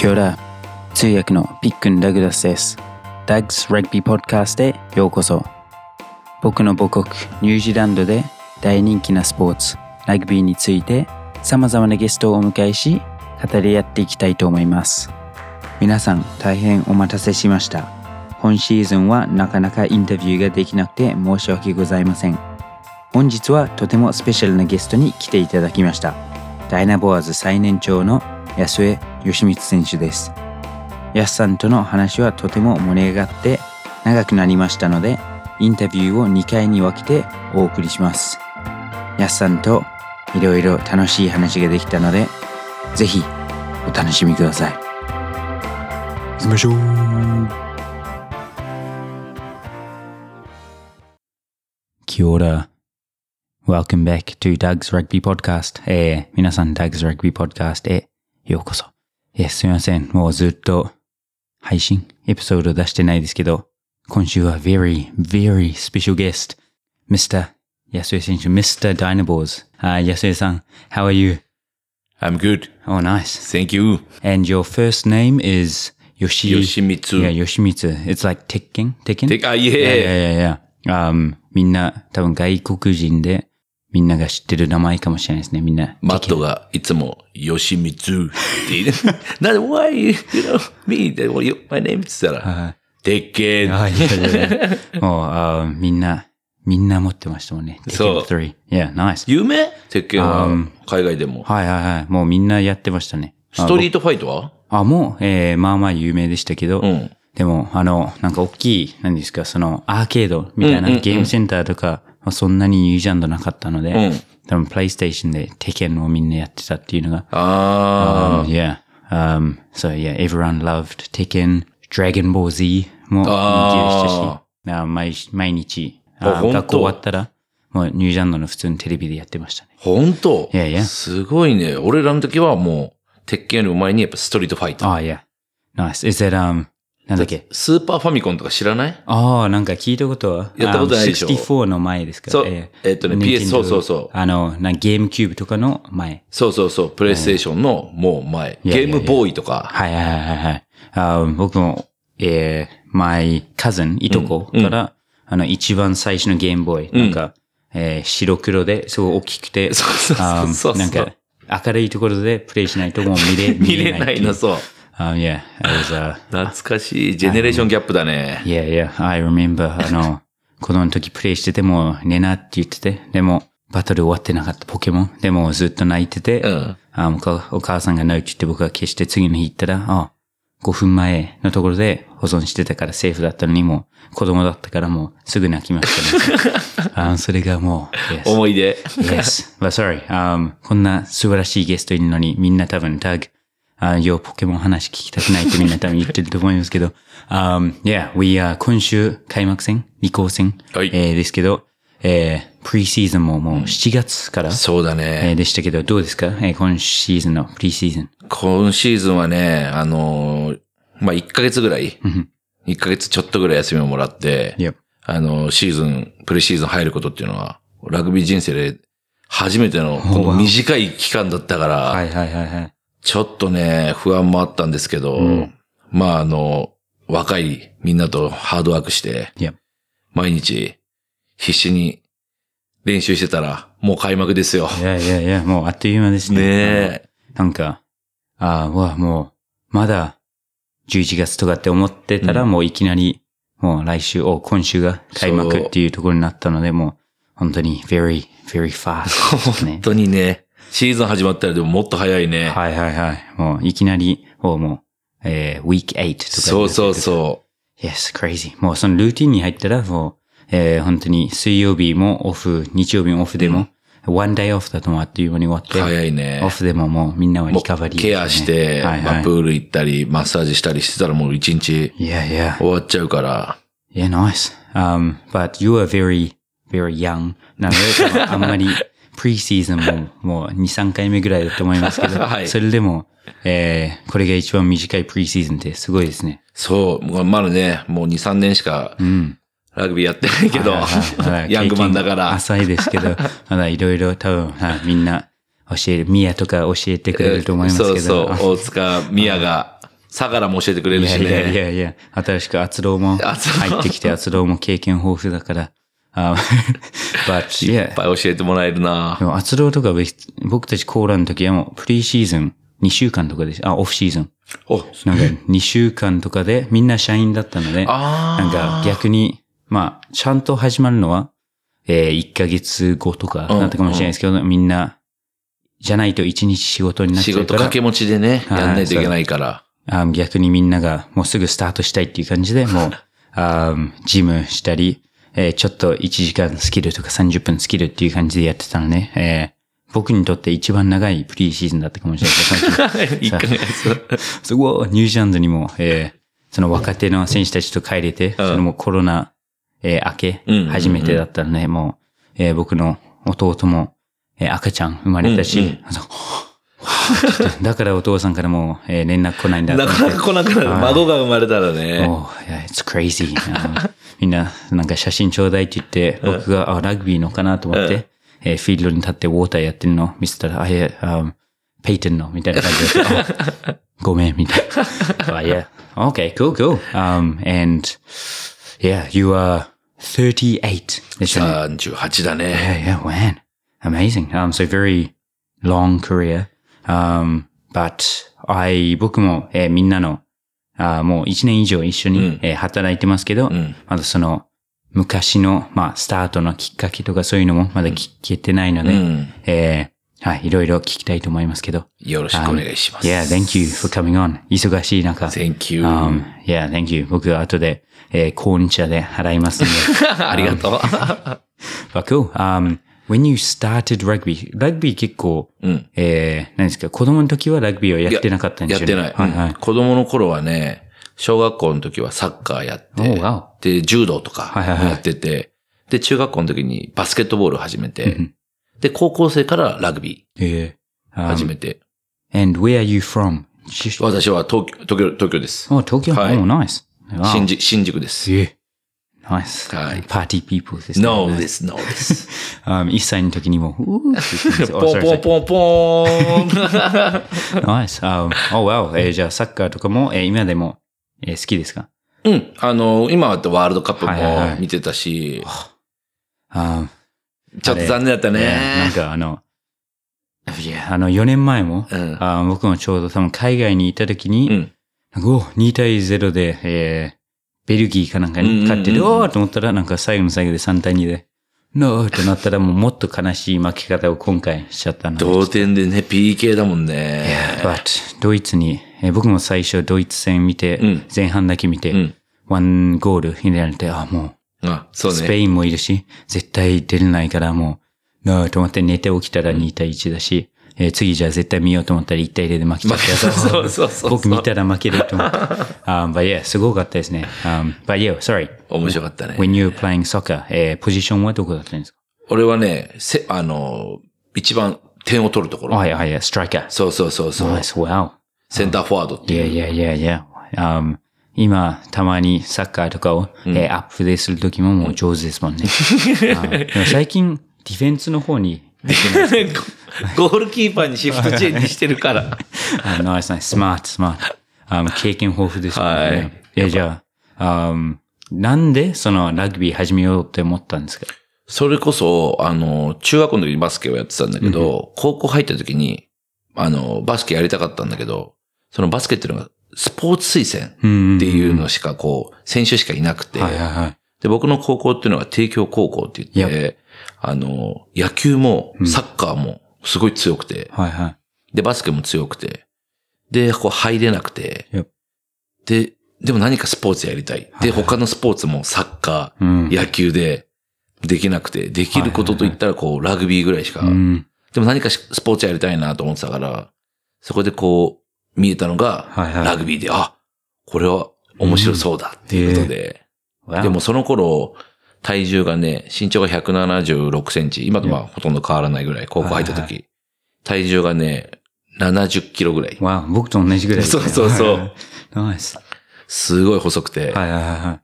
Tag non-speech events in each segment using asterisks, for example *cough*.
キョラ通訳のピックン・ダグラスです。ダグス・ラグビー・ポッドキャストへようこそ。僕の母国ニュージーランドで大人気なスポーツ、ラグビーについて様々なゲストをお迎えし、語り合っていきたいと思います。皆さん大変お待たせしました。今シーズンはなかなかインタビューができなくて申し訳ございません。本日はとてもスペシャルなゲストに来ていただきました。ダイナボアーズ最年長の安江義光選手です。安さんとの話はとても盛り上がって長くなりましたので、インタビューを2回に分けてお送りします。安さんといろいろ楽しい話ができたので、ぜひお楽しみください。行きましょう。Kia ora. Welcome back to Doug's Rugby Podcast. えー、皆さん Doug's Rugby Podcast へようこそ。えー、すみません。もうずっと配信、エピソード出してないですけど、今週は very, very special guest, Mr. 安江選手、Mr. Dynaballs. Hi, 安江さん。How are you? I'm good. Oh, nice. Thank you. And your first name is Yoshi... Yoshimitsu. Yeah, Yoshimitsu. It's like Tekken? Tekken? てか、いいやいえ、やいや、um, みんな多分外国人でみんなが知ってる名前かもしれないですね。みんな。マットがいつも、ヨシミツって言う。なんで、why, you know, me, my name って言ったら、鉄拳。あいやいやいやもう、あみんな、みんな持ってましたもんね。そう Tekken 3。Yeah, nice. 有名？鉄拳は Um,、海外でも。はいはいはい。もうみんなやってましたね。ストリートファイトは？あ、もう、えー、まあまあ有名でしたけど、うん。でも、あの、なんか大きい、何ですか、その、アーケードみたいなゲームセンターとか、まあそんなにニュージャンドなかったので、うん多分、プレイステーションでテケンをみんなやってたっていうのが、あ Um, yeah. Um, so yeah, everyone loved Tekken, Dragon Ball Z も人気でしたし、あ毎毎日、あ学校終わったら、もうニュージャンドの普通にテレビでやってましたね。ー、本当？いやいやすごいね。俺らの時はもう、鉄拳より前にやっぱストリートファイト。ああ、yeah. Nice. Is that, um, なんだっけ？スーパーファミコンとか知らない？ああ、なんか聞いたことは。やったことないでしょ？um, 64の前ですか？そう。ええ。っとね PS そうそうそう。あの、なゲームキューブとかの前。そうそうそう、プレイステーションのもう前。ゲームボーイとか。はいはいはいはい。あ僕も、えー、my cousin、いとこから、あの、一番最初のゲームボーイ、なんか、えー、白黒ですごい大きくて、そうそうそうあそう。なんか、明るいところでプレイしないともう見れ、*laughs* 見れないの、そう。Um, yeah, it was, uh, *sighs* 懐かしい。ジェネレーションギャップだね。yeah, yeah, I remember, あの、*laughs* 子供の時プレイしてても寝なって言ってて、でも、バトル終わってなかったポケモン。でもずっと泣いてて、うんあお母お母さんが泣いて言って僕が消して次の日行ったら、あ5分前のところで保存してたからセーフだったのにもう子供だったからもうすぐ泣きましたね。*laughs* あそれがもう、yes. 思い出。Yes. But sorry. Um, こんな素晴らしいゲストいるのに、みんな多分タグ、あ、よポケモン話聞きたくないってみんな多分言ってると思いますけど、um, yeah, we are 今週開幕戦、移行戦、はいえーですけど、えー、プリシーズンももう7月から、そうだえーね。でしたけど、どうですか、えー今シーズンのプリシーズン。今シーズンはね、あのー、まあ、1ヶ月ぐらい、1ヶ月ちょっとぐらい休みをもらって、Yep. あの、シーズン、プレシーズン入ることっていうのは、ラグビー人生で初めての短い期間だったから、はいはいはいはい。ちょっとね、不安もあったんですけど、うんまああの、若いみんなとハードワークして.毎日必死に練習してたら、もう開幕ですよ。いやいやいや、もうあっという間ですね。ねえ。なんか、ああ、わ、もう、まだ、11月とかって思ってたら、もういきなり、もう来週、お、今週が開幕っていうところになったので、もう、本当に、very, very fast ね *laughs* 本。当にね、シーズン始まったらでももっと早いね。はいはいはい。もう、いきなり、もう、もう、えー、week 8とか。そうそうそ Yes, crazy. もうそのルーティンに入ったら、もう、えー、本当に水曜日もオフ、日曜日もオフでも、one day off だともうあっという間に終わっう。て、早いねオ。フでももうみんなはもリカバリー、うケアして、はいはい。まあプール行ったり、マッサージしたりしてたらもう一日いやいや。終わっちゃうから。Yeah, nice. Um, but you are very, very young. なので、あんまり、プリシーズンも *laughs* もう2、3回目ぐらいだと思いますけど、*laughs* はいそれでも、えー、これが一番短いプリシーズンってすごいですね。そう、まだね、もう2、3年しかうん。ラグビーやってないけどはいはいまだ、*laughs* ヤングマンだから。浅いですけど、まだいろいろ多分、はいみんな教える、ミヤとか教えてくれると思いますけど。そうそう、大塚、宮が相良も教えてくれるしいやいやいね。やいや、新しく厚労も入ってきて、厚労も経験豊富だから。あ *laughs* but いっ.ぱい教えてもらえるなでも、厚労とかべ僕たちコーラの時はもうプリシーズン2週間とかです。あ、オフシーズン。お、なんか2週間とかでみんな社員だったので、なんか逆に、まあ、ちゃんと始まるのは、えー、1ヶ月後とかうんなったかもしれないですけど、みんな、じゃないと1日仕事になっ仕ちゃうから、事掛け持ちでね、はいやんないといけないから。あ逆にみんながもうすぐスタートしたいっていう感じで、もう、*laughs* あジムしたり、えーちょっと1時間スキルとか30分スキルっていう感じでやってたので、えー僕にとって一番長いプリーシーズンだったかもしれな *laughs* いです。一ヶ月。すごい、ニュージーランドにも、えーその若手の選手たちと帰れて、そのもうコロナ、えー明け初めてだったので、もう、えー僕の弟も、えー赤ちゃん生まれたし、うんうん *laughs* だからお父さんからも、えー連絡来ないんだなかなか来なくなる。孫が生まれたらね。Oh, yeah, it's crazy. あみんな、なんか写真ちょうだいって言って、僕が、あ、ラグビーのかなと思って、えーフィールドに立ってウォーターやってるのを見せたら、あ、いや、um, ペイトンの、みたいな感じで、*laughs* あごめん、みたいな。*laughs* あ、yeah. Okay, cool, cool. Um, and, yeah, you are 38でしょね。38だね。Yeah, yeah, man. Amazing. Um, so very long career. Um, but I, 僕も、えーみんなの、あーもう一年以上一緒に、うんえー働いてますけど、んまだその、昔の、まあ、スタートのきっかけとかそういうのもまだ聞けてないので、うんえーはい、いろいろ聞きたいと思いますけど。よろしくお願いします。Yeah, thank you for coming on. 忙しい中。Thank you. Um, yeah, thank you. 僕は後で、えー、コーン茶で払いますんで。*laughs* ありがとう。*laughs* But cool. Um, when you started rugby, ラグビー結構、うんえー、何ですか、子供の時はラグビーをやってなかったんでやってすよね。ない、はいはい。うん子供の頃はね、小学校の時はサッカーやって、Oh. で、柔道とかはいはいはいやってて、で、中学校の時にバスケットボールを始めて、で、高校生からラグビえー、ー um, 始めて、And where are you from? し私は東京、東京、東京です。お、東京はい Oh, nice. 新宿、新宿です。えー Nice. はいパーティーピープルですね。No です、No です。Um, 1歳の時にも、うーポンポンポンポーン Nice. Um, oh, wow. えーじゃあ、サッカーとかも、えー今でも、えー好きですか？うん。あの、今はワールドカップはいはいはいも見てたし、Um, ちょっと残念だったねなんね。かあの、いや、あの、4年前も、うんあ僕もちょうど多分海外にいた時に、うん。なんかお2対0で、えー、ベルギーかなんかに勝ってる、おーと思ったら、なんか最後の最後で3対2で、ノーとなったらもうもっと悲しい負け方を今回しちゃったので。同点でね、PK だもんね。But ドイツに、えー僕も最初ドイツ戦見て、うん前半だけ見て、うんワンゴール入れられて、あ、もあ、そうう、スね。ペインもいるし、絶対出れないからもう、ノーと思って寝て起きたら2対1だし、えー次じゃあ絶対見ようと思ったら1対0で負けちゃって、*laughs* そうそう *laughs* 僕見たら負けると思って。um, but yeah, すごかったですね。Um, but yeah, sorry. 面白かったね。When you were playing soccer, えーポジションはどこだったんですか？俺はね、せ、あの、一番点を取るところ。はいはいはい、ストライカー。そうそうそうそう。Nice, wow. センターフォワードっていう。Yeah, yeah, yeah, yeah. Um, 今、たまにサッカーとかを、えーアップデートするときももう上手ですもんね。あ *laughs* でも最近、ディフェンスの方に、ゴールキーパーにシフトチェンジしてるから。あナイスナイス、スマート、スマート。あ経験豊富ですね。はいいや、じゃあ、um, なんでそのラグビー始めようって思ったんですか？それこそ、あの、中学校の時にバスケをやってたんだけど、高校入った時に、あの、バスケやりたかったんだけど、そのバスケっていうのが、スポーツ推薦うんっていうのしかこう、選手しかいなくて。で、僕の高校っていうのは帝京高校って言って、あの、野球もサッカーもすごい強くて、はいはい。で、バスケも強くて、で、こう入れなくて。で、でも何かスポーツやりたい。で、他のスポーツもサッカー、うん。野球でできなくて、できることといったらこう、ラグビーぐらいしか、うん。でも何かしスポーツやりたいなと思ってたから、そこでこう、見えたのが、ラグビーで、あ、これは面白そうだっていうことで、でもその頃、体重がね、身長が176センチ、今とまあほとんど変わらないぐらい、高校入ったはいは時、体重がね、70キロぐらい。わ僕と同じぐらいね。そうそうそう。ナイス。すごい細くて、はいはいはいはい。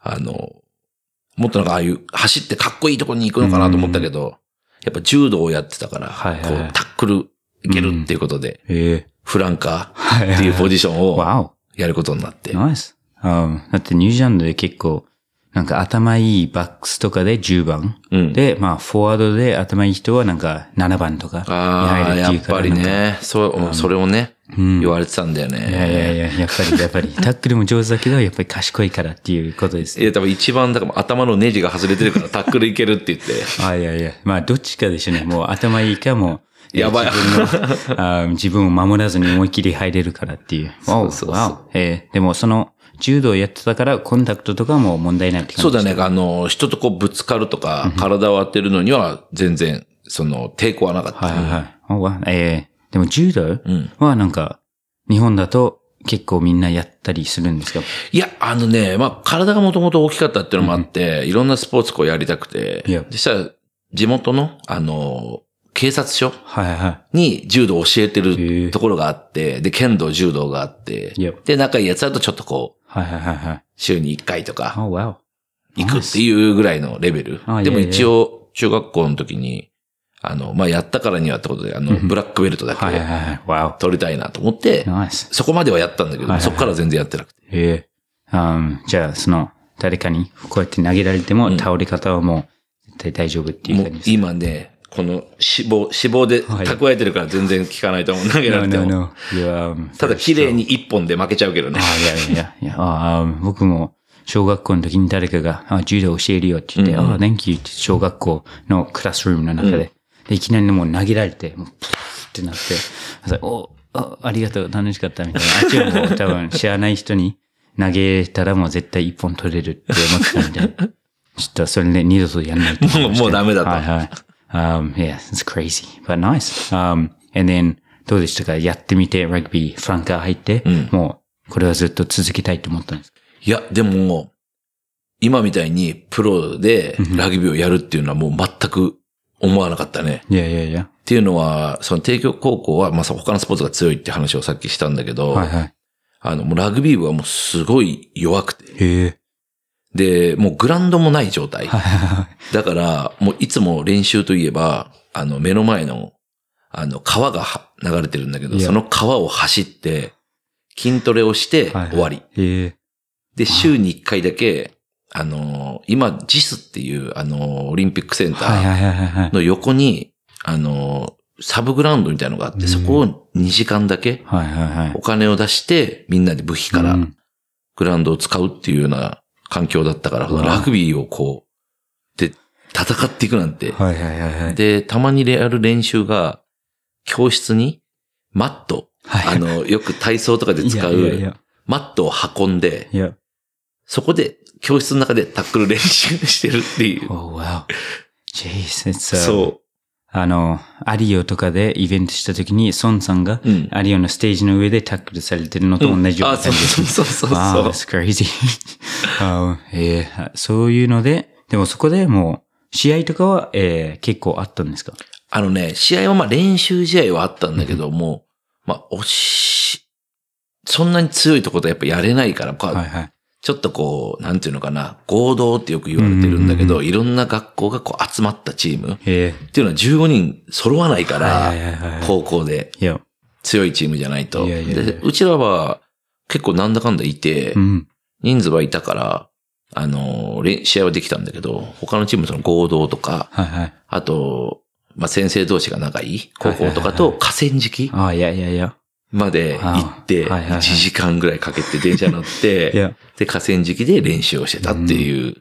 あの、もっとなんかああいう走ってかっこいいとこに行くのかなと思ったけど、やっぱ柔道をやってたから、はいはいこうタックルいけるっていうことで、えフランカーっていうポジションを。やることになって。ナイス。うんだってニュージーランドで結構、なんか頭いいバックスとかで10番。うんで、まあ、フォワードで頭いい人はなんか7番とかにああ、入るやっぱりっていうから。なんかね。そう、それをね、言われてたんだよいやいね。やいや、やっぱり、やっぱり、*laughs* タックルも上手だけど、やっぱり賢いからっていうことですい。や、多分一番、だから頭のネジが外れてるから *laughs* タックルいけるって言って。あいやいや、まあ、どっちかでしょうね。もう頭いいかもう、*laughs* やばい自分のあ自分を守らずに思いっきり入れるからっていう。そうそうそうえーでもその、柔道やってたから、コンタクトとかも問題ないって感じそうだね。あの、人とこうぶつかるとか、体を当てるのには全然、その、抵抗はなかった。はいはいえー。でも柔道？うん。はなんか、日本だと結構みんなやったりするんですか？いや、あのね、まあ、体がもともと大きかったっていうのもあって、いろんなスポーツこうやりたくて。いや、実際、地元の、あの、警察署はいはいはに柔道を教えてるところがあって、で、剣道、柔道があって。で、仲いいやつだとちょっとこう、い。はいはいはいはい。週に1回とか、おわ行くっていうぐらいのレベルあ。でも一応、中学校の時に、あの、まあ、やったからにはってことで、あの、ブラックベルトだはいはいけはい。わ取りたいなと思って。そこまではやったんだけど、そこから全然やってなくて。ええうんじゃあ、その、誰かにこうやって投げられても、倒れ方はもう、絶対大丈夫っていうもう感じです。今ね、この脂肪、脂肪ではい。蓄えてるから全然効かないと思う。投げられても。um, ただ綺麗に一本で負けちゃうけどね。あ。いやいやいや。僕も小学校の時に誰かが、あ柔道教えるよって言って、ああ、Thank you って小学校のクラスルームの中で、でいきなりもう投げられて、もう、プーってなって、おあありがとう、楽しかったみたいな。あっちはもう多分知らない人に投げたらもう絶対一本取れるって思ってたんで、ちょっとそれで二度とやんないともうもうダメだと。はいはい。Um, yeah, it's crazy, but nice. Um, and then, どうでしたか？やってみて、ラグビー、フランカー入って、もう、これはずっと続けたいと思ったんですか？いや、でも、今みたいにプロでラグビーをやるっていうのはもう全く思わなかったね。いやいやいや。っていうのは、その帝京高校は、まあ、他のスポーツが強いって話をさっきしたんだけど、はいはい。あの、もうラグビー部はもうすごい弱くて、へえ。で、もうグラウンドもない状態。だから、もういつも練習といえば、あの、目の前の、あの、川がは流れてるんだけど、その川を走って、筋トレをして終わり。で、週に1回だけ、あの、今、ジスっていう、あの、オリンピックセンター。の横に、あの、サブグラウンドみたいなのがあって、そこを2時間だけお。金を出して、みんなで部費からうんグラウンドを使うっていうような環境だったから、ラグビーをこう、で、戦っていくなんて。はいはいはいはい。で、たまにやる練習が、教室に、マット、はいあの、よく体操とかで使う。マットを運んで、いや。そこで、教室の中でタックル練習してるっていう。Oh wow. Jeez, it's, uh, そあの、アリオとかでイベントした時に、ソンさんがう。うん。アリオのステージの上でタックルされてるのと同じようなあ、そう感じです。そうそうそう Wow, そう。that's crazy. *laughs* あえーそういうので、でもそこでもう、試合とかは、えー結構あったんですか？あのね、試合はまあ練習試合はあったんだけども、まあ、押し、そんなに強いところでやっぱやれないから、はいはい。ちょっとこう、なんていうのかな、合同ってよく言われてるんだけど、うんいろんな学校がこう集まったチームっえていうのは15人揃わないから。高校で強いチームじゃないと。でうちらは結構なんだかんだいてう、ん。人数はいたから、あの、れ試合はできたんだけど、他のチームその合同とか。あと、まあ、先生同士が仲いい高校とかと河川敷ああ、いやいやいや。まで行って、はいはいはい1時間ぐらいかけて電車乗って。*laughs* で、河川敷で練習をしてたっていう。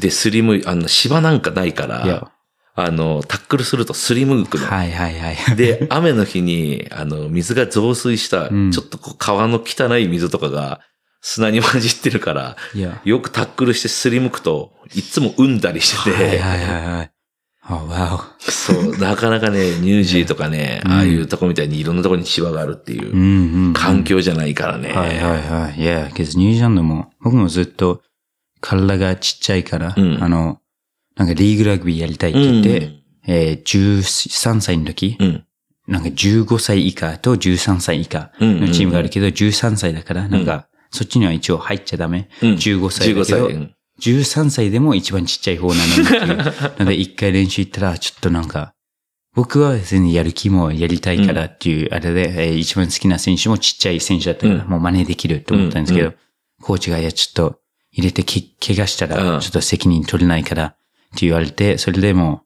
で、すりむい、あの、芝なんかないかいらや、、あの、タックルするとすりむくの。はいはいはい。*laughs* で、雨の日に、あの、水が増水した、うんちょっとこう川の汚い水とかが砂に混じってるから。よくタックルしてすりむくと、いつも産んだりしてて、はいはいはいはい。Oh, wow. そう、なかなかね、ニュージーとかね、うんああいうとこみたいにいろんなところに芝があるっていううんうん。環境じゃないからね。はいはいはい。いや、けどニュージーランドも、僕もずっと体がちっちゃいから、うんあの、なんかリーグラグビーやりたいって言って、えー13歳の時、うん。うん。なんか15歳以下と13歳以下うんのチームがあるけど、13歳だから、なんか、そっちには一応入っちゃダメ。うん15歳だ15けど歳。うん13歳でも一番ちっちゃい方なのにっていう。ので、一回練習行ったら、ちょっとなんか、僕は全然やる気もやりたいからっていう、あれで、えー一番好きな選手もちっちゃい選手だったから、うん。もう真似できると思ったんですけど、うんコーチが、いや、ちょっと入れてけ怪我したら、うん。ちょっと責任取れないからって言われて、それでも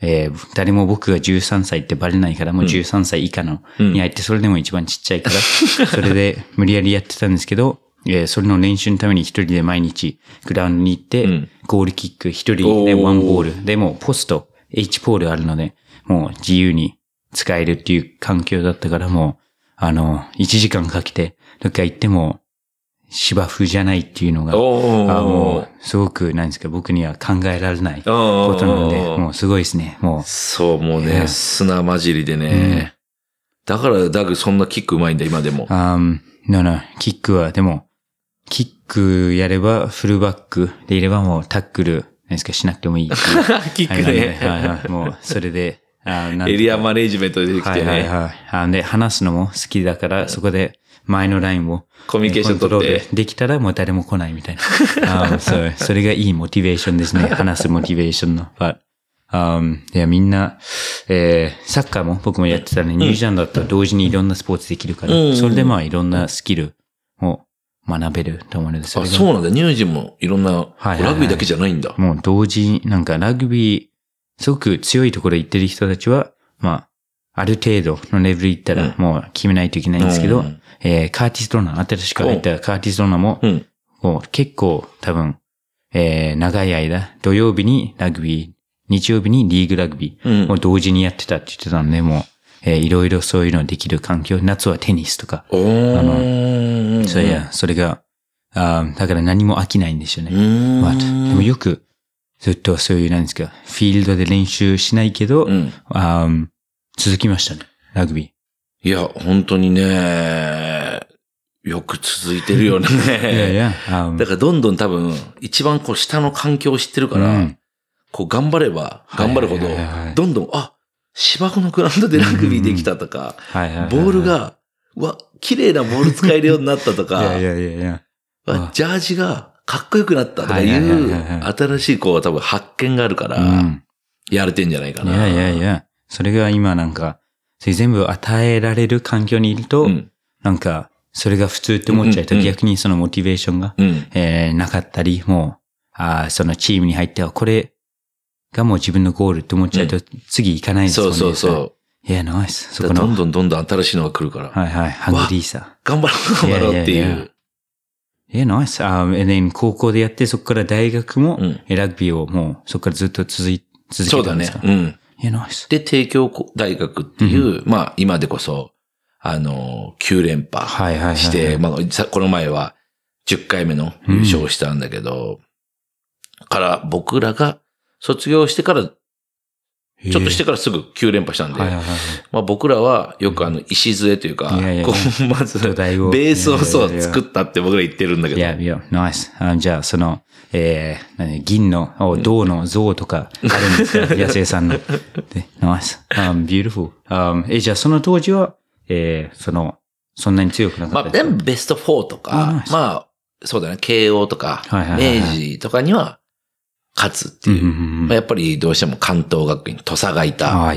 う、えー誰も僕が13歳ってバレないから、もう13歳以下のうん。に入って、それでも一番ちっちゃいから、それで無理やりやってたんですけど、えーそれの練習のために一人で毎日グラウンドに行って、うんゴールキック一人でワンボール。でもポスト、H ポールあるので、もう自由に使えるっていう環境だったからもう、あの、1時間かけて、どっか行っても芝生じゃないっていうのが、おあもーう、すごく、なんですか、僕には考えられないことなので、もうすごいですね。もそう、もうね、砂混じりでね。だからダグそんなキックうまいんだ、今でもう、。あーのの、キックは、でも、キックやれば、フルバックでいればもうタックル、なんですか、しなくてもいいいう。*laughs* キックはいはいね。はいはい。もう、それで、あエリアマネジメントでできてはいはいね。はいあ。で、話すのも好きだから、そこで前のラインをコミュニケーション取ってできたらもう誰も来ないみたいな。*laughs* あーそうそれがいいモチベーションですね。*laughs* 話すモチベーションの。But, um, いや、みんな、えーサッカーも僕もやってたら、ニュージーランドだったら同時にいろんなスポーツできるから、うんそれでまあいろんなスキルを学べると思うので、そあ、そうなんだ。乳児もいろんな、はいはいラグビーだけじゃないんだ。もう同時に、なんかラグビー、すごく強いところ行ってる人たちは、まあ、ある程度のレベル行ったらもう決めないといけないんですけど、うんえーカーティス・ドナー、新しく入ったカーティス・ドナーも、うん。こう結構多分、えー長い間、土曜日にラグビー、日曜日にリーグラグビーうんを同時にやってたって言ってたんで、もう、えーいろいろそういうのできる環境、夏はテニスとか、おー。そういや、それが、あーだから何も飽きないんですよね。うーん。But でもよく、ずっとそういう、なんですか、フィールドで練習しないけど、うん。あー続きましたね、ラグビいや、本当にね、よく続いてるよね。ー。*laughs* いやいや、あーだからどんどん多分、一番こう下の環境を知ってるから、うんこう頑張れば頑張るほどどんどん、あ、芝生のグラウンドでラグビーできたとか、ボール、が、うわ、綺麗なボール使えるようになったといか、やいやいやいや。わジャージがかっこよくなったとかいう、新しいこう多分発見があるから、うん。やれてんじゃないかな。いやいやいや。それが今なんか、それ全部与えられる環境にいると、うん。なんか、それが普通って思っちゃうと、逆にそのモチベーションが、うん。えーなかったり、もう、あーそのチームに入っては、これがもう自分のゴールって思っちゃうと、次行かないですもんね。そうそうそう。いや、ナイス。そだこの、からどんどんどんどん新しいのが来るから、はいはい、ハングリーさ。頑張ろう、頑張ろうっていう。いや、ナイス。あー、で、高校でやって、そこから大学も、うんえラグビーをもう、そこからずっと続い、続そうだねけたんですか？。うん。いや、ナイス。で、帝京大学っていう、まあ、今でこそ、あの、9連覇して、まあ、さこの前は10回目の優勝をしたんだけど、から、僕らが卒業してから、ちょっとしてからすぐ9連覇したんで、はいはいはい。まあ僕らはよくあの、礎というか、いやいやこう、*laughs* まず、ベースをそう作ったって僕ら言ってるんだけど、いや、いや、ナイス。あじゃあ、その、えー、何銀の、お銅の像とかあるんですか？*laughs* 野生さんの。で、ナイス。um, beautiful. Um, え、じゃあ、その当時は、えー、その、そんなに強くなかまあ、ったですか？全部ベスト4とあかまあ、そうだね、慶応とか、明治とかには勝つっていう。うんうんうんまあ、やっぱりどうしても関東学院、土佐がいた、関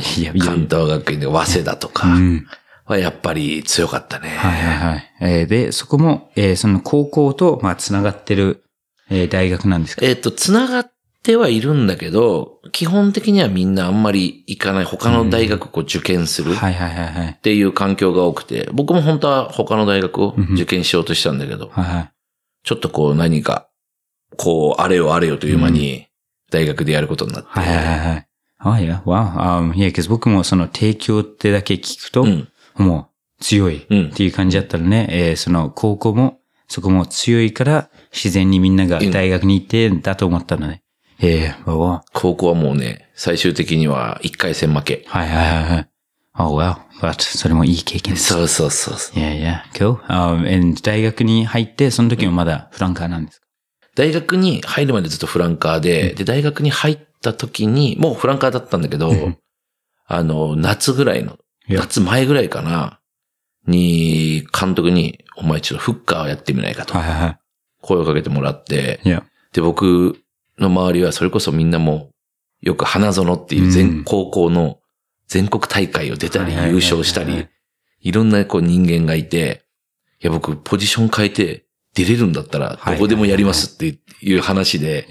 東学院で早稲田とうかん。はやっぱり強かったね。はいはいはい。えーで、そこも、えーその高校と、まあ、つながってる、えー大学なんですか？えっ、と、つながってはいるんだけど、基本的にはみんなあんまり行かない、他の大学をこう受験するっはいはいはいはい。ていう環境が多くて、僕も本当は他の大学をうんうん受験しようとしたんだけど、はいはい。ちょっとこう何か、こう、あれよあれよという間に大学でやることになって。はいはいはいはい。あ、いや、わあ、いや、けど僕もその提供ってだけ聞くと、うん。もう強いうんっていう感じだったらね、えーその高校も、そこも強いから、自然にみんなが大学に行ってだと思ったのね。えー、わわ。高校はもうね、最終的には1回戦負け。はいはいはいはい。Oh. But それもいい経験です。そうそうそうそう。いやいや、cool. Um, and 大学に入って、その時もまだフランカーなんですか？大学に入るまでずっとフランカーで、で、大学に入った時に、もうフランカーだったんだけどうん、あの、夏ぐらいの、夏前ぐらいかな、に、監督に、お前ちょっとフッカーやってみないかとはいはいは声をかけてもらって。で、僕の周りはそれこそみんなもう、よく花園っていう全、うん。高校の全国大会を出たり優勝したり、いろんなこう人間がいて、いや僕ポジション変えて出れるんだったらどこでもやりますっていう話で.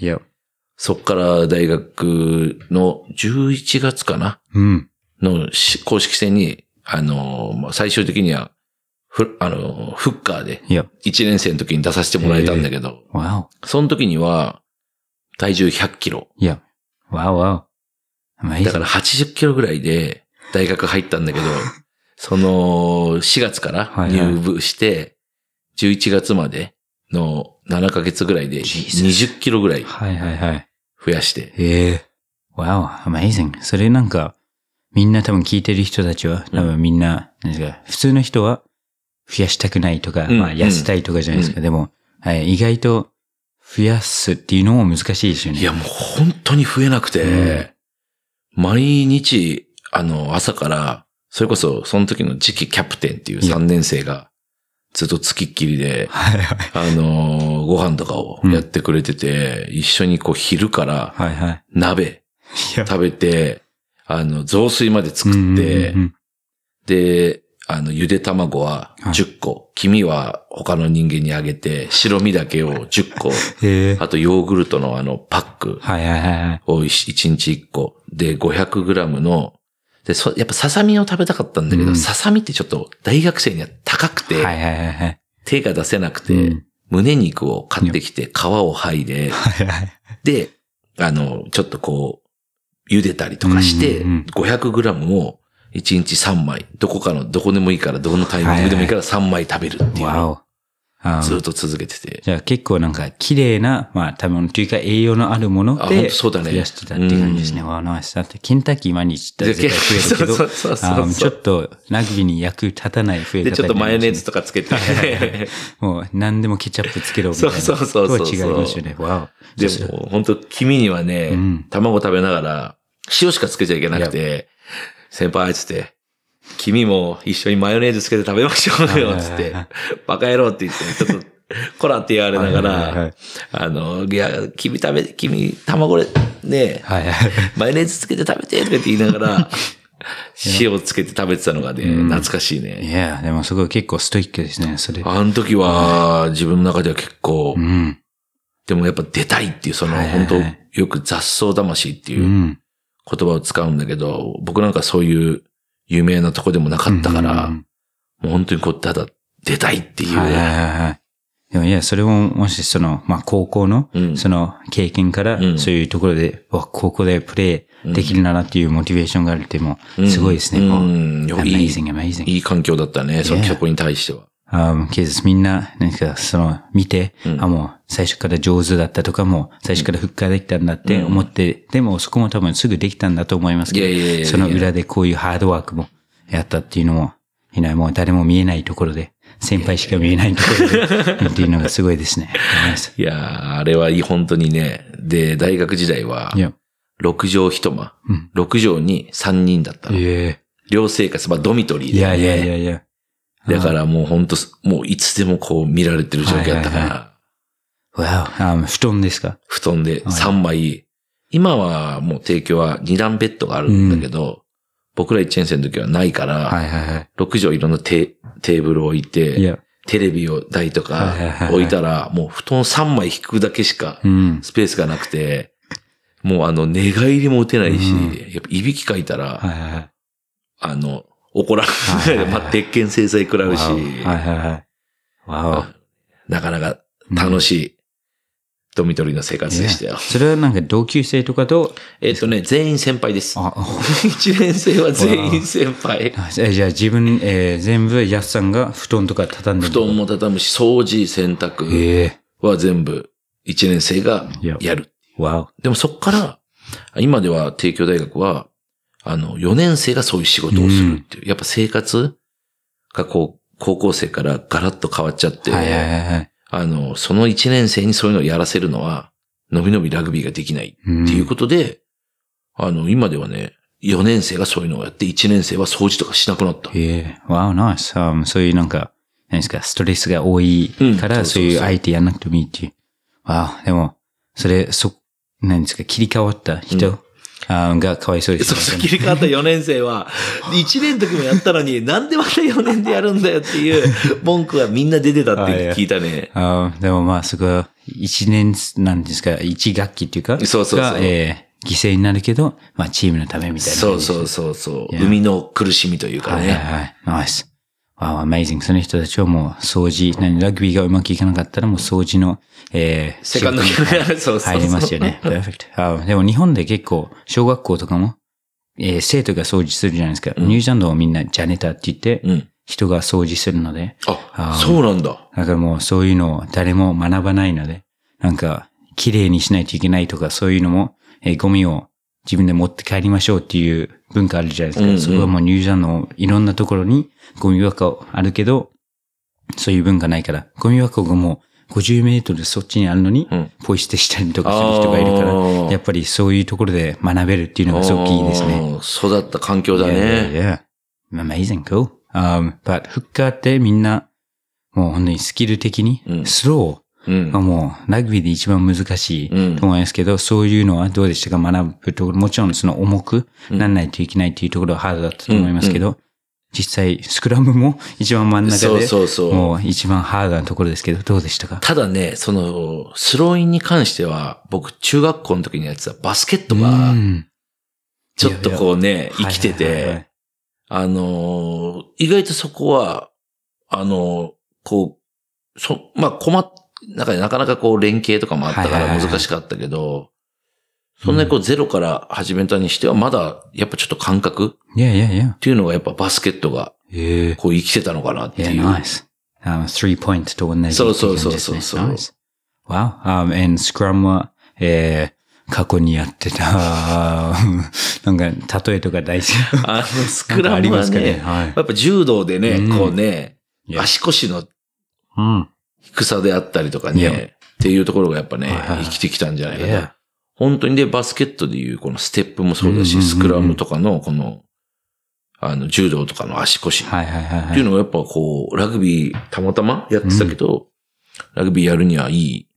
そっから大学の11月かな？うん。のし公式戦に、あの、まあ最終的には、ふ、あの、フッカーで Yep. 1年生の時に出させてもらえたんだけど.その時には体重100キロ。Wow, wow. だ.から80キロぐらいで大学入ったんだけど、*laughs* その4月から入部して、11月までの7ヶ月ぐらいで Jesus 20キロぐらいはいはいはい。増やして、へえ。Wow, amazing. それなんか、みんな多分聞いてる人たちは、多分みんな、なんですか、普通の人は増やしたくないとか、うんまあ痩せたいとかじゃないですか。でも、はい、意外と増やすっていうのも難しいですよね。いやもう本当に増えなくて、毎日、あの、朝から、それこそその時の次期キャプテンっていういや3年生が、ずっと付きっきりで、はいはい。あの、ご飯とかをやってくれてて、一緒にこう昼からはいはい。鍋食べて、あの、雑炊まで作って、うんうんうんで、あの、ゆで卵ははい10個、黄身は他の人間にあげて、白身だけを10個。*laughs* あとヨーグルトのあの、パックはいはいはいはい。を1日1個、で、500グラムの、で、そ、やっぱささみを食べたかったんだけど、うんささみってちょっと大学生には高くて、はいはいはいはい。手が出せなくて、うん胸肉を買ってきて、皮を剥いで、*laughs* はいはい。で、あの、ちょっとこう、茹でたりとかして、うんうんうん500グラムを1日3枚、どこかの、どこでもいいから、どこのタイミングでもいいから3枚食べるっていうのをわお。あずっと続けてて。じゃあ結構なんか綺麗な、まあ多分というか栄養のあるものでとそうだね増やしてたっていう感じですね。わあ、ナイス。だってケンタッキー毎日行ったら絶対増えるけど、ちょっとラグビーに役立たない増え方で、ちょっとマヨネーズと。とかつけて。もう何でもケチャップつけろみたいな。そうそうそうそう違いますよね。わお。でも、本当君にはね、うん卵食べながら、塩しかつけちゃいけなくて、先輩、つって、君も一緒にマヨネーズつけて食べましょうよ、つってバカ野郎って言って、ちょっと、こらって言われながらい、あの、いや、君食べ、君、卵で、ね。マヨネーズつけて食べて、とかって言いながら、*laughs* 塩つけて食べてたのがね、うん懐かしいね。いや、でもすごい結構ストイックですね、それ。あの時は、自分の中では結構う、ん。でもやっぱ出たいっていう、その、本当よく雑草魂っていうう、ん。言葉を使うんだけど、僕なんかそういう有名なとこでもなかったから、うんもう本当にこう、ただ出たいっていう。はいはいはいはい。でもいや、それももしその、まあ高校のうん、その経験からう、んそういうところで、わ高校でプレイできるならっていうモチベーションがあるっても、すごいですね。うもうんいやいい.いい環境だったね、その曲に対しては。あケースみんな、なんか、その、見て、うんあ、もう、最初から上手だったとかも、最初からフッカーできたんだって思って、でもそこも多分すぐできたんだと思いますけど、いやいやいやその裏でこういうハードワークもやったっていうのも、いない、もう誰も見えないところで、先輩しか見えないところで、*laughs* っていうのがすごいですね。いやー、あれは本当にね。で、大学時代は、Yeah. 6畳一間。うん6畳に3人だったの。え寮生活、まあドミトリーで、ね。いやいやいやいや。だからもう本当もういつでもこう見られてる状況だったから、はいはい Wow. あ布団ですか？布団で3枚、今はもう提供は2段ベッドがあるんだけど、僕ら1年生の時はないから、はいはいはい。6畳いろんなテテーブルを置いて。テレビを台とはいはいはいはいか置いたら、もう布団3枚引くだけしかうん。スペースがなくて、もうあの寝返りも打てないし、うんやっぱいびきかいたら、はいはいはい。あの、怒らはいまあ、鉄拳制裁食らうし、はいはいはい。なかなか楽しいドミトリーの生活でしたよ。それはなんか同級生とかと、えっとね、全員先輩です。あ、1年生は全員先輩。えじゃあ自分、えー全部やすさんが布団とか畳んで布団も畳むし、掃除、洗濯ええ。は全部1年生がや。る。わでもそっから、今では帝京大学は、あの、4年生がそういう仕事をするっていう。やっぱ生活がこう、高校生からガラッと変わっちゃって、お。はいはいはいはい。あの、その1年生にそういうのをやらせるのは、のびのびラグビーができないうんっていうことで、あの、今ではね、4年生がそういうのをやって、1年生は掃除とかしなくなった。ええわお、ナイス。あそういうなんか、何ですか、ストレスが多いから、うんそういう相手やんなくてもいいっていう。わお、でも、それ、そ、何ですか、切り替わった人、あがかわいそうですそうそう、切り替わった4年生は、1年の時もやったのに、*laughs* なんでまた4年でやるんだよっていう文句がみんな出てたって聞いたね。あでもまあ、そこは、一年なんですか、一学期っていうか、そうそうそうがえー犠牲になるけど、まあ、チームのためみたいな。そうそうそうそう。生みの苦しみというかはいはいね。はい。ナイス。わあ、amazing. その人たちはもう掃除、何ラグビーがうまくいかなかったらもう掃除の、えー、セカンド仕事にそうそうそう入りますよね。*laughs* perfect. あでも日本で結構、小学校とかも、えー生徒が掃除するじゃないですか。ニュージーランドはみんなジャネターって言って、うん。人が掃除するので、あ、あそうなんだ。だからもうそういうのを誰も学ばないので、なんか、綺麗にしないといけないとか、そういうのも、えーゴミを自分で持って帰りましょうっていう文化あるじゃないですか。うんうんそこはもうニュージーランドのいろんなところにゴミ箱あるけど、そういう文化ないから、ゴミ箱がもう50メートルそっちにあるのに、うんポイ捨てしたりとかする人がいるから、やっぱりそういうところで学べるっていうのがすごくいいですね。育った環境だね。yeah, yeah. Amazing, cool. Um, but フッカーってみんな、もう本当にスキル的にう、んスロうんーが。もうラグビーで一番難しうん。いと思いますけど、そういうのはどうでしたか？学ぶところ、もちろんその重くならないといけないっていうところはハードだったと思いますけど、実際スクラムも一番真ん中で、そうそう。もう一番ハードなところですけど、どうでしたか？ただね、その、スローインに関しては、僕、中学校の時にやってたバスケットがう、ん。ちょっとこうね、生きてて、あのー、意外とそこは、あのー、こう、そ、まあ、困っ、なんかなかなかこう連携とかもあったから難しかったけど、そんなにこうゼロから始めたにしては、まだやっぱちょっと感覚いやいやいや。っていうのがやっぱバスケットがええ。こう生きてたのかなっていう。ナイス。あの、スリーポイントと同じそうそうそうそうそう Nice. Wow. Um, and Scrum は、えー、過去にやってた、*laughs* なんか、例えとか大事。あの、スクラムはりますかね？ね、はい。やっぱ柔道でね、うんこうね、足腰のうん。低さであったりとかね、っていうところがやっぱね生きてきたんじゃないかな。本当にで、バスケットでいうこのステップもそうだし、うんうんうんうんスクラムとかのこの、あの、柔道とかの足腰っはいはいはいはい。ていうのがやっぱこう、ラグビーたまたまやってたけど、ラグビーやるにはいい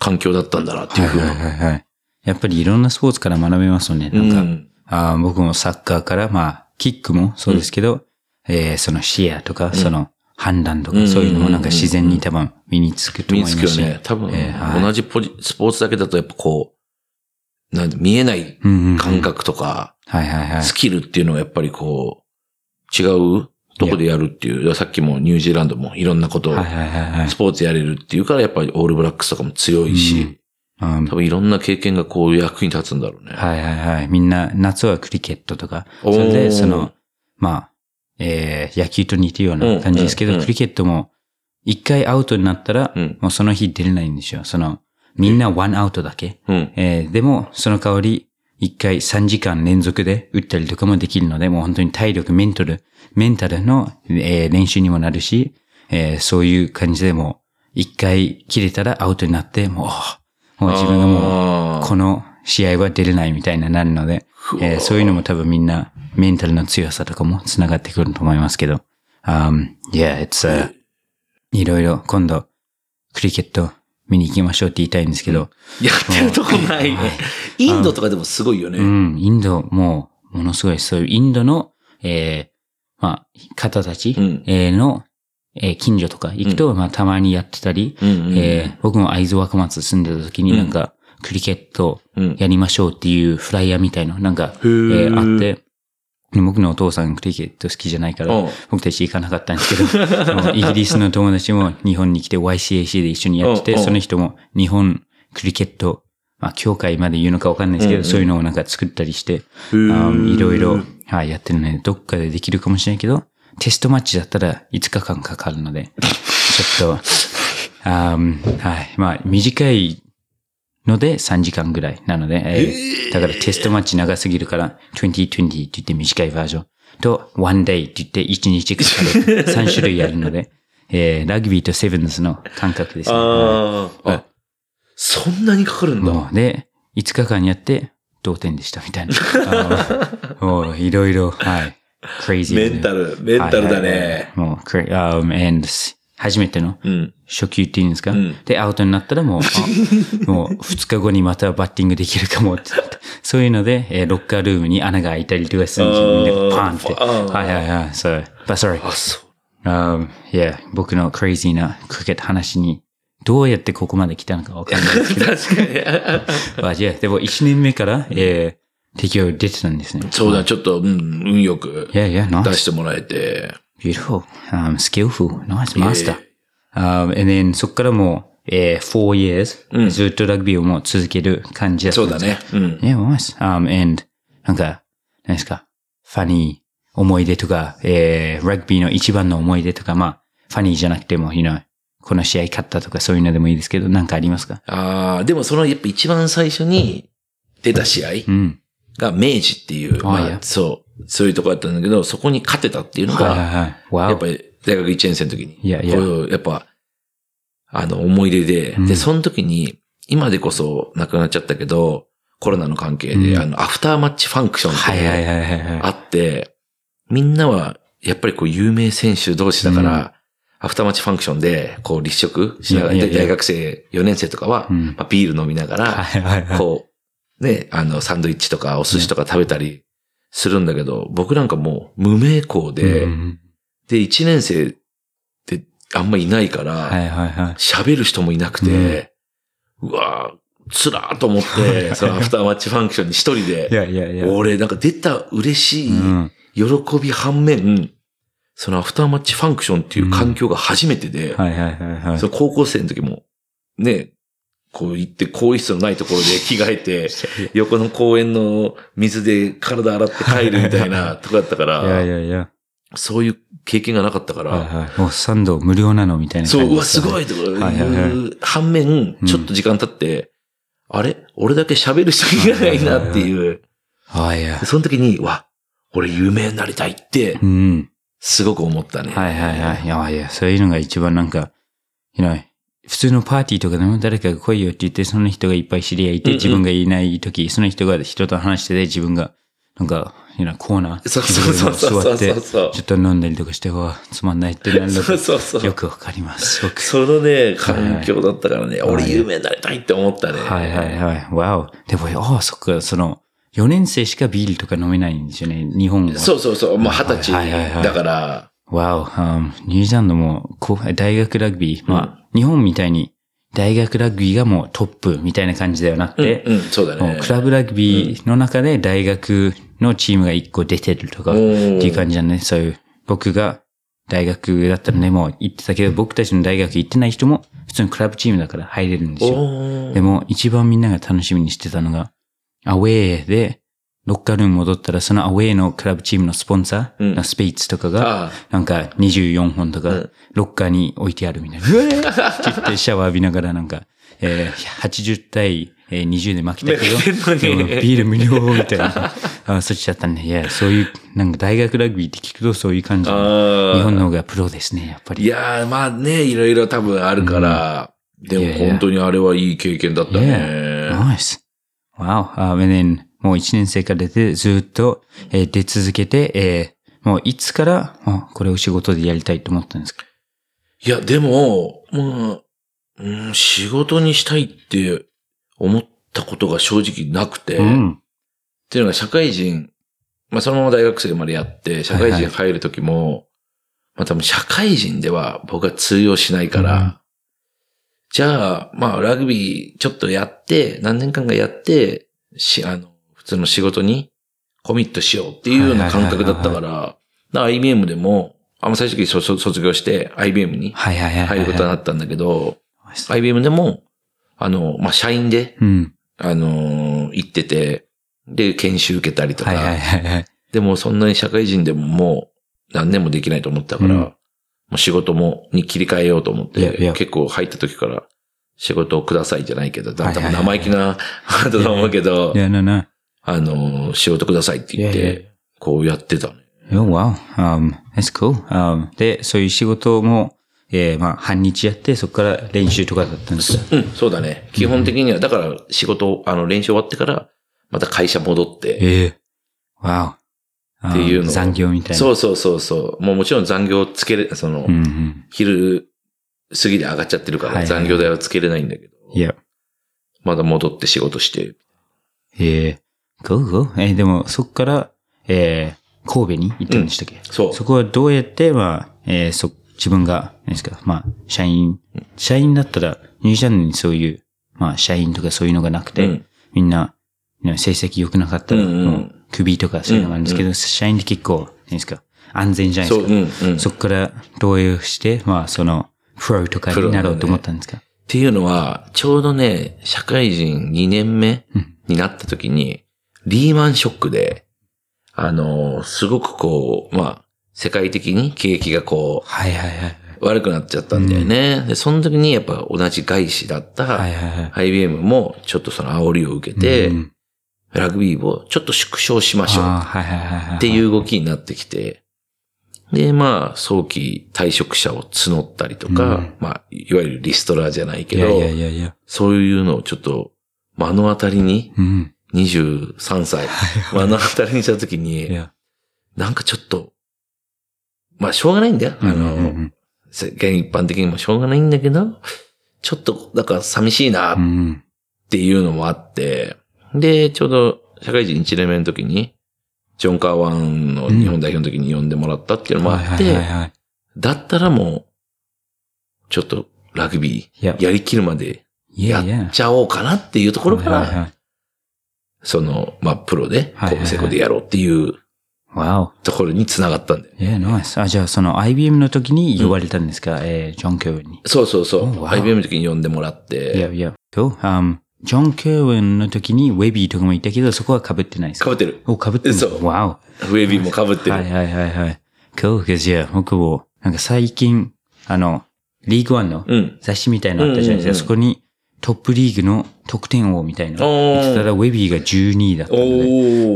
環境だったんだなっていうふうはいはいな。はいはい。やっぱりいろんなスポーツから学べますよね。なんか、うんあー僕もサッカーから、まあ、キックもそうですけど、えーその視野とか、その判断とか、うんそういうのもなんか自然に多分身につくと身に思いますし。つくよね。多分、えーはい同じポジ、スポーツだけだとやっぱこう、なんで見えない感覚とか。スキルっていうのがやっぱりこう、違うとこでやるっていう、さっきもニュージーランドもいろんなことをス。ポーツやれるっていうから、やっぱりオールブラックスとかも強いし、うん多分いろんな経験がこう役に立つんだろうね。はいはいはい。みんな、夏はクリケットとか、それで、その、まあ、えー、野球と似てるような感じですけど、うんうんうんクリケットも、一回アウトになったら、うんもうその日出れないんですよ。その、みんなワンアウトだけ。うん。えーでも、その代わり、一回3時間連続で打ったりとかもできるので、もう本当に体力、メンタル、メンタルの、えー練習にもなるし、えーそういう感じでもう、一回切れたらアウトになって、もう、もう自分がもう、この試合は出れないみたいななるので、えーそういうのも多分みんなメンタルの強さとかも繋がってくると思いますけど。Um, yeah, it's, uh, いろいろ今度クリケット見に行きましょうって言いたいんですけど、やってるとこない。ねはい。インドとかでもすごいよね。うん、インドもうものすごいそういうインドの、えーまあ、方たち、の、えー近所とか行くと、まあたまにやってたり、えー僕も会津若松住んでた時になんか、クリケットうん。やりましょうっていうフライヤーみたいな、なんか、えー。ーあって、僕のお父さんクリケット好きじゃないからうん、僕たち行かなかったんですけど、*laughs* イギリスの友達も日本に来て YCAC で一緒にやってて、その人も日本クリケット、まあ、協会まで言うのかわかんないですけど、うんうん。そういうのをなんか作ったりして、いろいろ、はい、やってるので、どっかでできるかもしれないけど、テストマッチだったら5日間かかるので、ちょっと、*laughs* あーはい、まあ、短いので3時間ぐらいなので、えーだからテストマッチ長すぎるから、2020って言って短いバージョンと、one day って言って1日かかる *laughs* 3種類あるので、えーラグビーとセブンズの感覚ですね。ああ、はいあ、そんなにかかるんだ。もうで、5日間やって、同点でしたみたいな。*laughs* もう、いろいろ、はい。crazy メンタル、メンタルだね。もう、cra- um, and, 初めてのうん。初級っていうんですか、うんで、アウトになったらもう、*laughs* あもう2日後にまたバッティングできるかもって。*laughs* そういうので、えーロッカールームに穴が開いたりとかするんですよ。でパーンって。はいはいはい。そう。But sorry. あ、そう。Um, yeah, 僕のクレイジーなクリケット話に、どうやってここまで来たのかわかんないですけど。*laughs* 確かに。まあ、でも1年目から、えー、適用出てたんですね。そうだ、ちょっと、うん、運よく出.してもらえて。Beautiful. Um, skillful. Nice. Master. Um, and then そこからもう、えー、4 years、ずっとラグビーをもう続ける感じだったんですそうだね。うん。Yeah, nice. Um, and なんか、何ですか、ファニー思い出とか、えー、ラグビーの一番の思い出とか、まあ、ファニーじゃなくても、you know, この試合勝ったとかそういうのでもいいですけど、なんかありますか？ああ、でもその、やっぱ一番最初に出た試合うん。が明治っていう、まあ、そう、そういうとこだったんだけど、そこに勝てたっていうのはいはいが、はい。わやっぱり大学1年生の時に、いやいや。やっぱ、あの、思い出で、うん。で、その時に、今でこそ亡くなっちゃったけど、コロナの関係で、うん。あの、アフターマッチファンクションって。あって、みんなは、やっぱりこう、有名選手同士だから、うん。アフターマッチファンクションで、こう、立食しながら、大学生4年生とかは、うん。まあ、ビール飲みながら。こう、ね、あの、サンドイッチとかお寿司とか食べたりするんだけど、僕なんかもう無名校で、うんで、1年生ってあんまいないから、はいはいはい。喋、る人もいなくて、うわぁ、つらーと思って、*laughs* そのアフターマッチファンクションに一人いで、やいやいや。俺なんか出た嬉しい、うん。喜び反面、そのアフターマッチファンクションっていう環境が初めてで、高校生の時も、ね、こう行って、更衣室のないところで着替えて、*laughs* 横の公園の水で体洗って帰るみたいな *laughs* とこだったかいやいら、やいや。そういう経験がなかったかはいら、はい。もうサンド無料なのみたいなそう、うわ、すごいとかはいはいはいいう反面、ちょっと時間経って、あれ？俺だけ喋る人いないなっていう、あいや。その時に、うわ、俺有名になりたいってう、ん。すごく思ったね。はいはいはい。いやいや、そういうのが一番なんか、you know, 普通のパーティーとかでも誰かが来いよって言って、その人がいっぱい知り合いいて、自分がいない時、その人が人と話してて、自分が、なんか、コーナー、そうそうそう座って、ちょっと飲んだりとかして、うわ、つまんないってなるの。よくわかります。そのね、環境だったからね、い俺有名になりたいって思ったね。はいはいはい。わお。でも、ああ、そっか、その、4年生しかビールとか飲めないんですよね、日本は。そうそうそう。まあ、二十歳はいはいはいだから、わお、um, ニュージーランドも大学ラグビー、まあ、日本みたいに大学ラグビーがもうトップみたいな感じではなくて、うん、そうだね。クラブラグビーの中で大学のチームが一個出てるとか、っていう感じなんね。そういう、僕が大学だったらね、もう行ってたけど、僕たちの大学行ってない人も普通にクラブチームだから入れるんですよ。でも一番みんなが楽しみにしてたのが、アウェーで、ロッカールーム戻ったら、そのアウェーのクラブチームのスポンサー、うんスペイツとかが、あなんか24本とかうん、ロッカーに置いてあるみたいな。うわーって言ってシャワー浴びながらなんか、えー、80対えー20で負けたけど、ビール無料みたいな。あそっちだったんで、いや、そういう、なんか大学ラグビーって聞くとそういう感じ。日本の方がプロですね、やっぱり。いやー、まあね、いろいろ多分あるから、でもいやいや本当にあれはいい経験だったね。Nice. Wow. Um, and then, もう1年生から出て、ずっと、えー出続けて、えーもういつから、あこれを仕事でやりたいと思ったんですか？いや、でも、もう、うん、仕事にしたいって思ったことが正直なくて、っうん。ていうのが社会人、まあそのまま大学生までやって、社会人入るときも、まあ多分社会人では僕は通用しないから、うんじゃあ、まあラグビーちょっとやって、何年間かやって、し、あの、普通の仕事にコミットしようっていうような感覚だったから、だから IBM でも、あんま最初に卒卒業して IBM に。入ることになったんだけど、はい IBM でも、あの、まあ、社員で、うん。あのー行ってて、で、研修受けたりとか。でもそんなに社会人でももう何年もできないと思ったから、うんもう仕事も、に切り替えようと思って、結構入った時から仕事をくださいじゃないけど、だんだん生意気なワードだと思うけどい、や、な、な。あのー仕事くださいって言っいやいやいて、こうやってたね。Oh, wow. Um, that's cool. Um, で、そういう仕事も、えー、まあ、半日やって、そこから練習とかだったんですかうん、そうだね。基本的には、だから仕事、あの、練習終わってから、また会社戻って、ええ Wow. っていうのを残業みたいな。そうそうそうそう。もうもちろん残業つけれ、その、うんうん。昼過ぎで上がっちゃってるからはいはい残業代はつけれないんだけど、Yeah. まだ戻って仕事して、えー、go, go. えーでも、そこから、えー、神戸に行ったんでしたっけ、そう。そこはどうやって、まあ、えー、そ、自分が、何ですか、まあ、社員、社員だったら、ニュージーランドにそういう、まあ、社員とかそういうのがなくて、うんみんな、ね成績良くなかったら、うんうんもう、首とかそういうのがあるんですけど、社員って結構、何ですか、安全じゃないそう、ですか。うん、うん。そこから、どういうして、まあ、その、プロとかになろうと思ったんですか、っていうのは、ちょうどね、社会人2年目うんになった時に、リーマンショックで、あの、すごくこう、まあ、世界的に景気がこはいはいはい。う、悪くなっちゃったんだよね。で、その時にやっぱ同じ外資だった、はいはいはい。IBM もちょっとその煽りを受けて、うんラグビーをちょっと縮小しましょう。っていう動きになってきて、で、まあ、早期退職者を募ったりとか、うんまあ、いわゆるリストラじゃないけど、いやいやいや。そういうのをちょっと目の当たりに、うん。23歳、目の当たりにした時いに、や。なんかちょっと、まあ、しょうがないんだよ。あの、うんうんうん世間一般的にもしょうがないんだけど、ちょっと、だから寂しいなっうん。ていうのもあって、で、ちょうど社会人1年目の時に、ジョン・カーワンの日本代表の時に呼んでもらったっていうのもあって、はい。だったらもう、ちょっとラグビー、やりきるまでいやっ。ちゃおうかなっていうところから、その、まあ、プロで、はいはいはい神戸セコでやろうっていうわお。ところに繋がったんだよ。いや、ナイス。あ、じゃあその IBM の時に呼ばれたんですか、えー、ジョン・ケーウェンに。そうそうそう。おわお IBM の時に呼んでもらっいやて、いや。Cool. Um, ジョン・ケーウェンの時にウェビーとかもいたけど、そこは被ってないですか？被ってる。お、被ってる。そうわお。ウェビーも被ってる。はいはいはいはい。Cool. いや、僕も、なんか最近、あの、リーグワンのうん。雑誌みたいなのあったじゃないですか。そこにトップリーグの得点王みたいな。言ってたら、ウェビーが12位だったの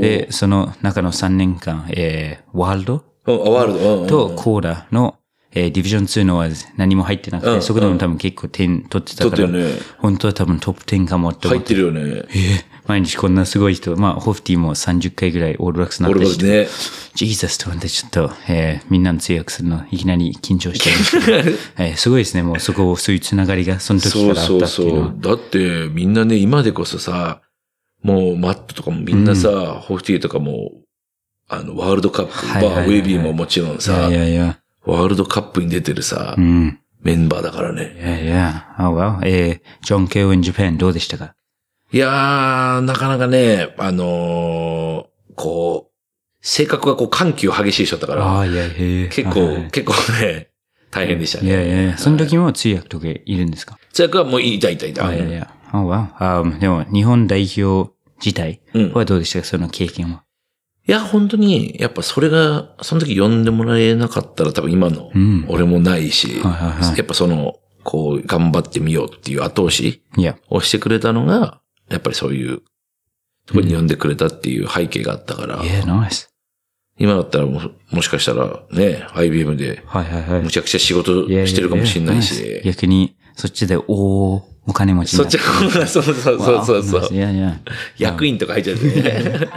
で。で、その中の3年間、えー、ワールド？うんワールド。とコーラの、えー、ディビジョン2のは何も入ってなくて、うんそこでも多分結構点取ってたから、ね。本当は多分トップ10かもって思っ。入っててるよね。えー毎日こんなすごい人、まあ、ホフティも30回ぐらいオールラックスになったし、ね。ジーザスと思ってちょっと、えーみんなの通訳するのいきなり緊張してるんですけど、*laughs* えーすごいですね。もうそこ、そういうつながりがその時そうからあっそうそたっていうのは。う。だって、みんなね、今でこそさ、もうマットとかもみんなさ、ホフティとかも、あの、ワールドカップ、はいはいはいはいまあ、ウェビーももちろんさい、やいや。ワールドカップに出てるさう、ん。メンバーだからねい。やいや。あ、わ、えージョン・ケイウェン・ジャパンどうでしたか？いやー、なかなかね、あのーこう、性格がこう緩急激しい人だったから、ああ、いや。結はいはい構、結構ね、大変でしたね。いやいやその時も通訳とかいるんですか？通訳はもういたいたいた。あいやいや。あ、わ。あでも、日本代表自体うん。はどうでしたか？その経験は。いや、本当に、やっぱそれが、その時呼んでもらえなかったら多分今のうん。俺もないし、やっぱその、こう、頑張ってみようっていう後押し。をしてくれたのが、やっぱりそういう、とこに呼んでくれたっていう背景があったから、いや、ナイス。今だったらももしかしたらね、IBM ではいはいはい。むちゃくちゃ仕事してるかもしれないしス、逆に、そっちで、おおお金持ちにそっちなって。は、そうそうそうそうそういやいや。役員とか入っちゃってね。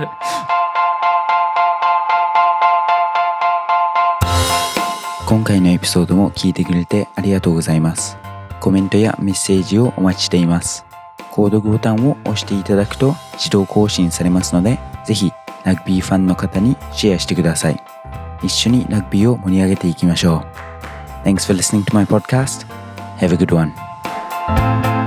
今回のエピソードも聞いてくれてありがとうございます。コメントやメッセージをお待ちしています。購読ボタンを押していただくと自動更新されますので、ぜひラグビーファンの方にシェアしてください。一緒にラグビーを盛り上げていきましょう。Thanks for listening to my podcast. Have a good one.